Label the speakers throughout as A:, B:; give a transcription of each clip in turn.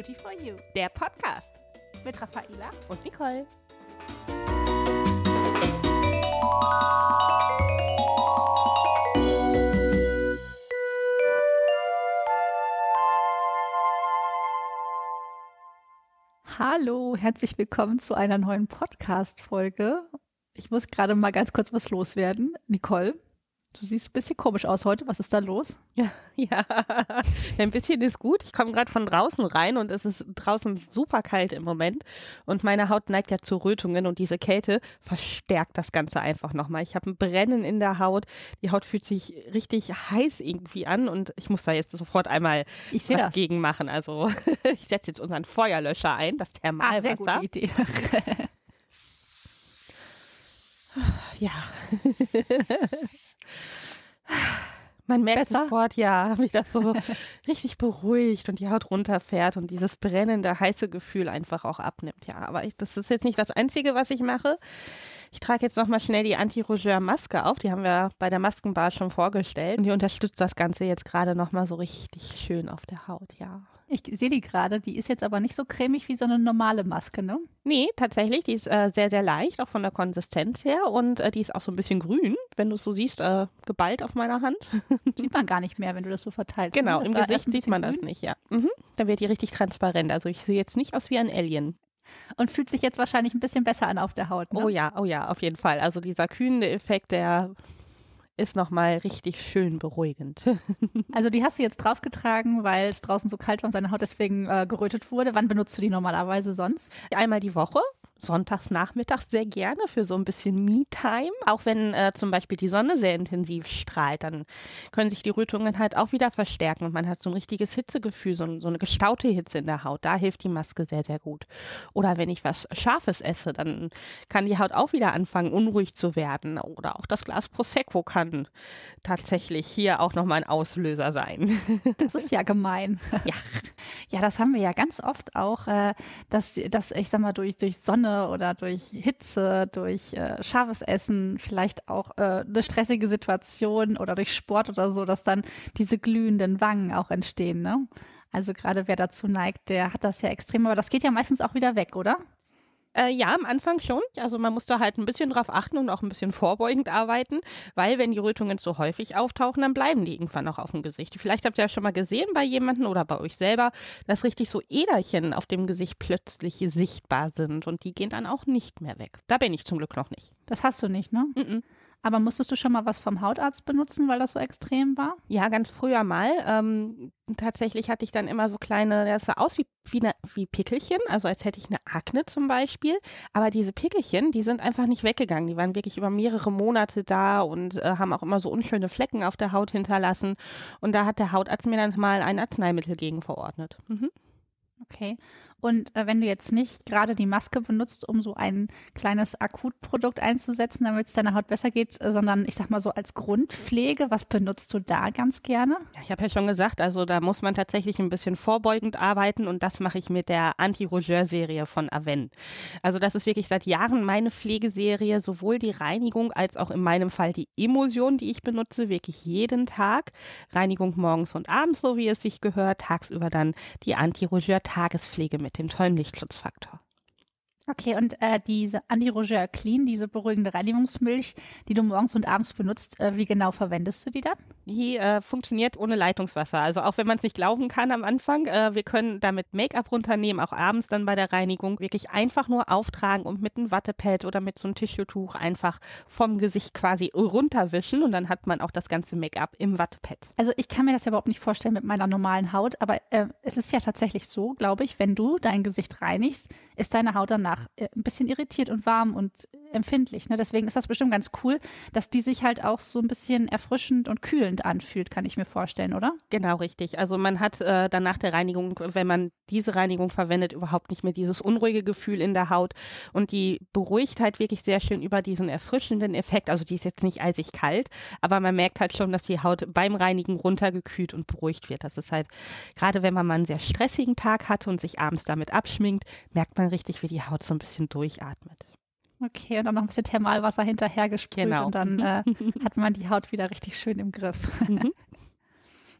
A: Beauty for You.
B: Der Podcast
A: mit Raffaela
B: und Nicole.
A: Hallo, herzlich willkommen zu einer neuen Podcast-Folge. Ich muss gerade mal ganz kurz was loswerden. Nicole, du siehst ein bisschen komisch aus heute. Was ist da los?
B: Ja, ja. ein bisschen ist gut. Ich komme gerade von draußen rein und es ist draußen super kalt im Moment. Und meine Haut neigt ja zu Rötungen und diese Kälte verstärkt das Ganze einfach nochmal. Ich habe ein Brennen in der Haut. Die Haut fühlt sich richtig heiß irgendwie an und ich muss da jetzt sofort einmal was
A: das.
B: gegen machen. Also ich setze jetzt unseren Feuerlöscher ein, das
A: Ah, sehr
B: Thermalwasser.
A: gute Idee.
B: Ja. Man merkt
A: Besser?
B: sofort, ja, wie das so richtig beruhigt und die Haut runterfährt und dieses brennende, heiße Gefühl einfach auch abnimmt. Ja, aber ich, das ist jetzt nicht das Einzige, was ich mache. Ich trage jetzt nochmal schnell die Anti-Rougeur-Maske auf. Die haben wir bei der Maskenbar schon vorgestellt. Und die unterstützt das Ganze jetzt gerade nochmal so richtig schön auf der Haut, ja.
A: Ich sehe die gerade. Die ist jetzt aber nicht so cremig wie so eine normale Maske, ne?
B: Nee, tatsächlich, die ist äh, sehr, sehr leicht, auch von der Konsistenz her. Und äh, die ist auch so ein bisschen grün, wenn du es so siehst, äh, geballt auf meiner Hand.
A: Sieht man gar nicht mehr, wenn du das so verteilst.
B: Genau,
A: ne? Das
B: im Gesicht sieht man das
A: grün
B: nicht, ja. Mhm. Da wird die richtig transparent. Also ich sehe jetzt nicht aus wie ein Alien.
A: Und fühlt sich jetzt wahrscheinlich ein bisschen besser an auf der Haut, ne?
B: Oh ja, oh ja, auf jeden Fall. Also dieser kühlende Effekt, der ist nochmal richtig schön beruhigend.
A: Also die hast du jetzt draufgetragen, weil es draußen so kalt war und seine Haut deswegen äh, gerötet wurde. Wann benutzt du die normalerweise sonst?
B: Einmal die Woche, sonntags nachmittags sehr gerne für so ein bisschen Me-Time. Auch wenn äh, zum Beispiel die Sonne sehr intensiv strahlt, dann können sich die Rötungen halt auch wieder verstärken und man hat so ein richtiges Hitzegefühl, so, so eine gestaute Hitze in der Haut. Da hilft die Maske sehr, sehr gut. Oder wenn ich was Scharfes esse, dann kann die Haut auch wieder anfangen, unruhig zu werden. Oder auch das Glas Prosecco kann tatsächlich hier auch nochmal ein Auslöser sein.
A: Das ist ja gemein.
B: Ja.
A: Ja, das haben wir ja ganz oft auch, äh, dass, dass ich sag mal, durch, durch Sonne oder durch Hitze, durch äh, scharfes Essen, vielleicht auch äh, eine stressige Situation oder durch Sport oder so, dass dann diese glühenden Wangen auch entstehen, ne? Also gerade wer dazu neigt, der hat das ja extrem, aber das geht ja meistens auch wieder weg, oder?
B: Äh, ja, am Anfang schon. Also man muss da halt ein bisschen drauf achten und auch ein bisschen vorbeugend arbeiten, weil wenn die Rötungen so häufig auftauchen, dann bleiben die irgendwann auch auf dem Gesicht. Vielleicht habt ihr ja schon mal gesehen bei jemandem oder bei euch selber, dass richtig so Äderchen auf dem Gesicht plötzlich sichtbar sind und die gehen dann auch nicht mehr weg. Da bin ich zum Glück noch nicht.
A: Das hast du nicht, ne?
B: Mhm.
A: Aber musstest du schon mal was vom Hautarzt benutzen, weil das so extrem war?
B: Ja, ganz früher mal. Ähm, tatsächlich hatte ich dann immer so kleine, das sah aus wie, wie, eine, wie Pickelchen, also als hätte ich eine Akne zum Beispiel. Aber diese Pickelchen, die sind einfach nicht weggegangen. Die waren wirklich über mehrere Monate da und äh, haben auch immer so unschöne Flecken auf der Haut hinterlassen. Und da hat der Hautarzt mir dann mal ein Arzneimittel gegen verordnet. Mhm.
A: Okay. Und äh, wenn du jetzt nicht gerade die Maske benutzt, um so ein kleines Akutprodukt einzusetzen, damit es deiner Haut besser geht, äh, sondern ich sag mal so als Grundpflege, was benutzt du da ganz gerne?
B: Ja, ich habe ja schon gesagt, also da muss man tatsächlich ein bisschen vorbeugend arbeiten und das mache ich mit der Anti-Rougeur-Serie von Aven. Also das ist wirklich seit Jahren meine Pflegeserie, sowohl die Reinigung als auch in meinem Fall die Emulsion, die ich benutze, wirklich jeden Tag. Reinigung morgens und abends, so wie es sich gehört, tagsüber dann die Anti-Rougeur-Tagespflege mit dem tollen Lichtschutzfaktor.
A: Okay, und äh, diese Anti-Rougeur Clean, diese beruhigende Reinigungsmilch, die du morgens und abends benutzt, äh, wie genau verwendest du die dann?
B: Die äh, funktioniert ohne Leitungswasser. Also auch wenn man es nicht glauben kann am Anfang, äh, wir können damit Make-up runternehmen, auch abends dann bei der Reinigung wirklich einfach nur auftragen und mit einem Wattepad oder mit so einem Tischtuch einfach vom Gesicht quasi runterwischen und dann hat man auch das ganze Make-up im Wattepad.
A: Also ich kann mir das ja überhaupt nicht vorstellen mit meiner normalen Haut, aber äh, es ist ja tatsächlich so, glaube ich, wenn du dein Gesicht reinigst, ist deine Haut danach äh, ein bisschen irritiert und warm und empfindlich. Ne? Deswegen ist das bestimmt ganz cool, dass die sich halt auch so ein bisschen erfrischend und kühlend anfühlt, kann ich mir vorstellen, oder?
B: Genau, richtig. Also man hat äh, dann nach der Reinigung, wenn man diese Reinigung verwendet, überhaupt nicht mehr dieses unruhige Gefühl in der Haut und die beruhigt halt wirklich sehr schön über diesen erfrischenden Effekt. Also die ist jetzt nicht eisig kalt, aber man merkt halt schon, dass die Haut beim Reinigen runtergekühlt und beruhigt wird. Das ist halt, gerade wenn man mal einen sehr stressigen Tag hatte und sich abends damit abschminkt, merkt man richtig, wie die Haut so ein bisschen durchatmet.
A: Okay, und dann noch ein bisschen Thermalwasser hinterher gesprüht
B: Genau.
A: und dann äh, hat man die Haut wieder richtig schön im Griff.
B: Mhm.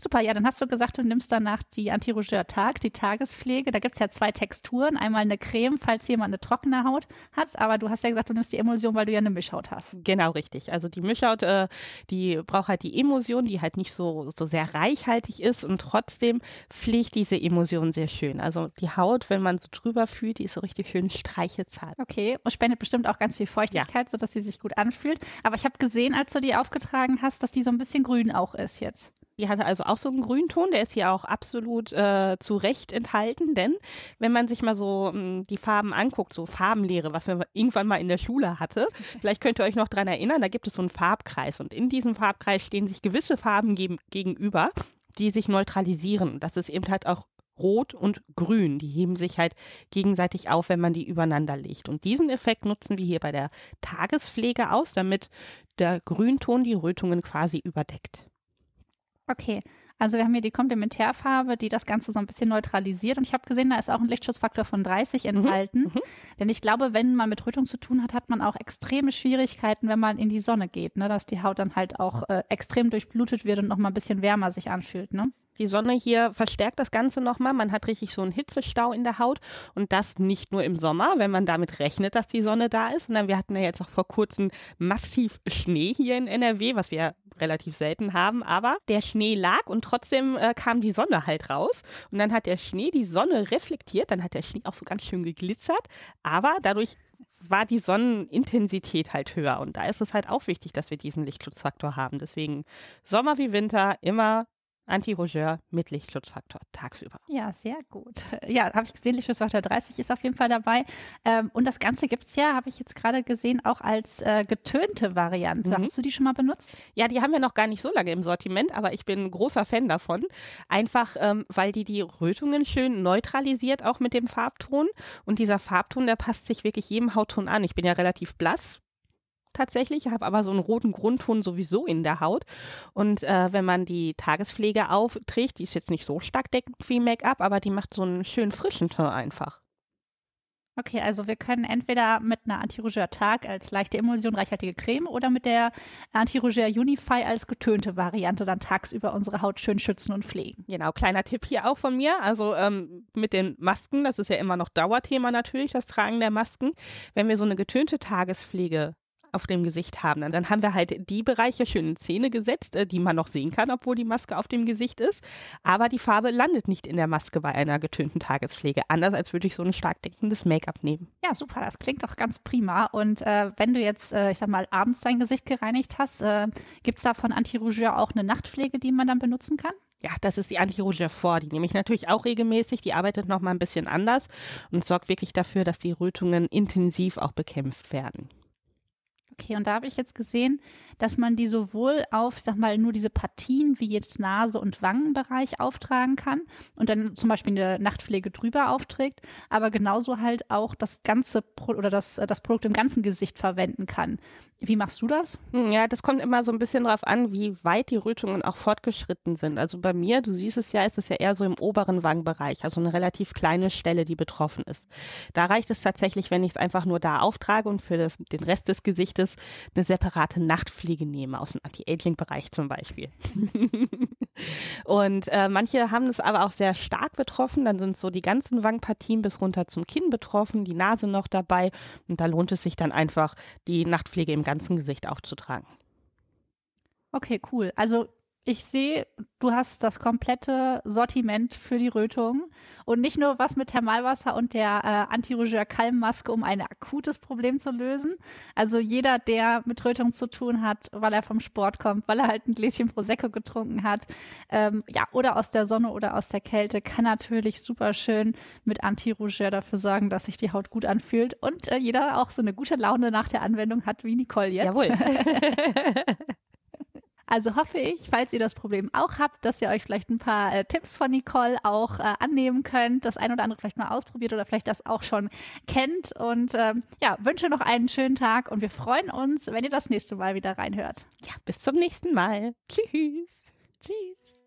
A: Super, ja, dann hast du gesagt, du nimmst danach die Anti-Rougeur Tag, die Tagespflege. Da gibt's ja zwei Texturen. Einmal eine Creme, falls jemand eine trockene Haut hat, aber du hast ja gesagt, du nimmst die Emulsion, weil du ja eine Mischhaut hast.
B: Genau, richtig. Also die Mischhaut, äh, die braucht halt die Emulsion, die halt nicht so, so sehr reichhaltig ist und trotzdem pflegt diese Emulsion sehr schön. Also die Haut, wenn man so drüber fühlt, die ist so richtig schön streichelzart.
A: Okay, und spendet bestimmt auch ganz viel Feuchtigkeit, sodass sie sich gut anfühlt. Aber ich habe gesehen, als du die aufgetragen hast, dass die so ein bisschen grün auch ist jetzt.
B: Die hatte also auch so einen Grünton, der ist hier auch absolut äh, zu Recht enthalten, denn wenn man sich mal so mh, die Farben anguckt, so Farbenlehre, was man irgendwann mal in der Schule hatte, vielleicht könnt ihr euch noch dran erinnern, da gibt es so einen Farbkreis und in diesem Farbkreis stehen sich gewisse Farben geben, gegenüber, die sich neutralisieren. Das ist eben halt auch Rot und Grün. Die heben sich halt gegenseitig auf, wenn man die übereinander legt. Und diesen Effekt nutzen wir hier bei der Tagespflege aus, damit der Grünton die Rötungen quasi überdeckt.
A: Okay, also wir haben hier die Komplementärfarbe, die das Ganze so ein bisschen neutralisiert. Und ich habe gesehen, da ist auch ein Lichtschutzfaktor von 30 enthalten.
B: mhm.
A: Denn ich glaube, wenn man mit Rötung zu tun hat, hat man auch extreme Schwierigkeiten, wenn man in die Sonne geht, ne? dass die Haut dann halt auch äh, extrem durchblutet wird und noch mal ein bisschen wärmer sich anfühlt. Ne?
B: Die Sonne hier verstärkt das Ganze nochmal. Man hat richtig so einen Hitzestau in der Haut und das nicht nur im Sommer, wenn man damit rechnet, dass die Sonne da ist, sondern wir hatten ja jetzt auch vor kurzem massiv Schnee hier in NRW, was wir relativ selten haben, aber der Schnee lag und trotzdem äh, kam die Sonne halt raus und dann hat der Schnee die Sonne reflektiert, dann hat der Schnee auch so ganz schön geglitzert, aber dadurch war die Sonnenintensität halt höher und da ist es halt auch wichtig, dass wir diesen Lichtschutzfaktor haben. Deswegen Sommer wie Winter immer Anti-Rougeur mit Lichtschutzfaktor tagsüber.
A: Ja, sehr gut. Ja, habe ich gesehen, Lichtschutzfaktor 30 ist auf jeden Fall dabei. Ähm, und das Ganze gibt's ja, habe ich jetzt gerade gesehen, auch als äh, getönte Variante.
B: Mhm.
A: Hast du die schon mal benutzt?
B: Ja, die haben wir noch gar nicht so lange im Sortiment, aber ich bin ein großer Fan davon. Einfach, ähm, weil die die Rötungen schön neutralisiert, auch mit dem Farbton. Und dieser Farbton, der passt sich wirklich jedem Hautton an. Ich bin ja relativ blass tatsächlich, habe aber so einen roten Grundton sowieso in der Haut. Und äh, wenn man die Tagespflege aufträgt, die ist jetzt nicht so stark deckend wie Make-up, aber die macht so einen schönen frischen Ton einfach.
A: Okay, also wir können entweder mit einer Anti-Rougeur-Tag als leichte Emulsion reichhaltige Creme oder mit der Anti-Rougeur Unify als getönte Variante dann tagsüber unsere Haut schön schützen und pflegen.
B: Genau, kleiner Tipp hier auch von mir. Also ähm, mit den Masken, das ist ja immer noch Dauerthema natürlich, das Tragen der Masken. Wenn wir so eine getönte Tagespflege auf dem Gesicht haben. Und dann haben wir halt die Bereiche schön in Szene gesetzt, äh, die man noch sehen kann, obwohl die Maske auf dem Gesicht ist. Aber die Farbe landet nicht in der Maske bei einer getönten Tagespflege. Anders als würde ich so ein stark deckendes Make-up nehmen.
A: Ja, super, das klingt doch ganz prima. Und äh, wenn du jetzt, äh, ich sag mal, abends dein Gesicht gereinigt hast, äh, gibt es da von Anti-Rougeur auch eine Nachtpflege, die man dann benutzen kann?
B: Ja, das ist die Anti-Rougeur vor. Die nehme ich natürlich auch regelmäßig. Die arbeitet noch mal ein bisschen anders und sorgt wirklich dafür, dass die Rötungen intensiv auch bekämpft werden.
A: Okay, und da habe ich jetzt gesehen, dass man die sowohl auf, ich sag mal, nur diese Partien wie jetzt Nase- und Wangenbereich auftragen kann und dann zum Beispiel eine Nachtpflege drüber aufträgt, aber genauso halt auch das ganze Pro oder das, das Produkt im ganzen Gesicht verwenden kann. Wie machst du das?
B: Hm, Ja, das kommt immer so ein bisschen drauf an, wie weit die Rötungen auch fortgeschritten sind. Also bei mir, du siehst es ja, ist es ja eher so im oberen Wangenbereich, also eine relativ kleine Stelle, die betroffen ist. Da reicht es tatsächlich, wenn ich es einfach nur da auftrage und für das, den Rest des Gesichtes eine separate Nachtpflege nehme, aus dem Anti-Aging-Bereich zum Beispiel. und äh, manche haben es aber auch sehr stark betroffen, dann sind so die ganzen Wangenpartien bis runter zum Kinn betroffen, die Nase noch dabei und da lohnt es sich dann einfach, die Nachtpflege im ganzen Gesicht aufzutragen.
A: Okay, cool. Also ich sehe, du hast das komplette Sortiment für die Rötung und nicht nur was mit Thermalwasser und der äh, Anti-Rougeur Kalmmaske, um ein akutes Problem zu lösen. Also jeder, der mit Rötung zu tun hat, weil er vom Sport kommt, weil er halt ein Gläschen Prosecco getrunken hat, ähm, ja, oder aus der Sonne oder aus der Kälte, kann natürlich super schön mit Anti-Rougeur dafür sorgen, dass sich die Haut gut anfühlt und äh, jeder auch so eine gute Laune nach der Anwendung hat, wie Nicole jetzt.
B: Jawohl.
A: Also hoffe ich, falls ihr das Problem auch habt, dass ihr euch vielleicht ein paar äh, Tipps von Nicole auch äh, annehmen könnt, das ein oder andere vielleicht mal ausprobiert oder vielleicht das auch schon kennt. Und ähm, ja, wünsche noch einen schönen Tag und wir freuen uns, wenn ihr das nächste Mal wieder reinhört.
B: Ja, bis zum nächsten Mal. Tschüss.
A: Tschüss.